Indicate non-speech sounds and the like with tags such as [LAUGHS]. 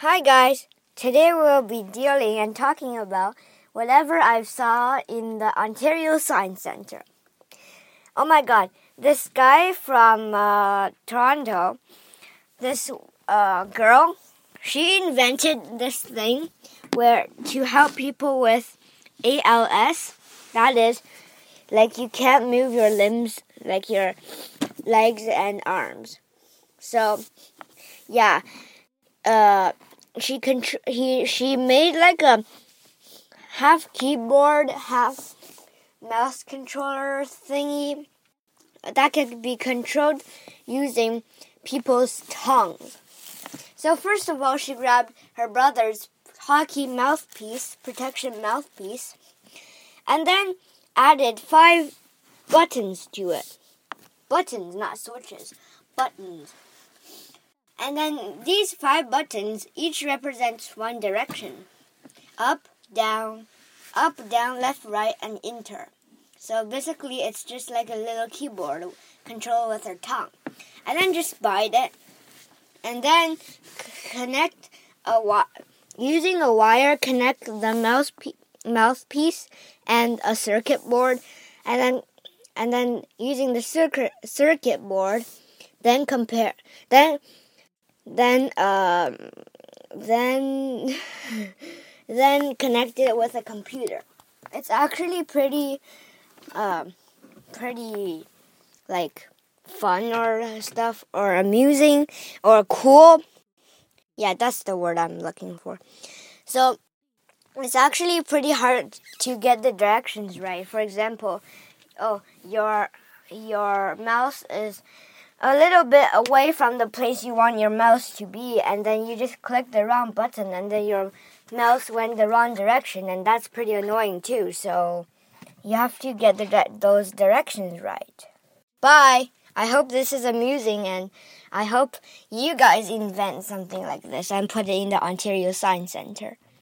Hi guys, today we'll be dealing and talking about whatever I saw in the Ontario Science Center. Oh my god, this guy from uh, Toronto, this uh, girl, she invented this thing where to help people with ALS. That is, like you can't move your limbs, like your legs and arms. So, yeah uh she contr- he she made like a half keyboard, half mouse controller thingy that can be controlled using people's tongues. So first of all, she grabbed her brother's hockey mouthpiece, protection mouthpiece, and then added five buttons to it. Buttons, not switches. Buttons. And then these five buttons each represents one direction. Up, down, up, down, left, right, and enter. So basically it's just like a little keyboard control with her tongue. And then just bite it. And then connect a wi- using a wire connect the mouse mouthpiece and a circuit board and then and then using the circuit circuit board then compare then then um, then [LAUGHS] then connect it with a computer. It's actually pretty um, pretty like fun or stuff or amusing or cool. Yeah, that's the word I'm looking for. So it's actually pretty hard to get the directions right. For example, oh, your your mouse is a little bit away from the place you want your mouse to be, and then you just click the wrong button, and then your mouse went the wrong direction, and that's pretty annoying too. So you have to get the, those directions right. Bye. I hope this is amusing, and I hope you guys invent something like this and put it in the Ontario Science Center.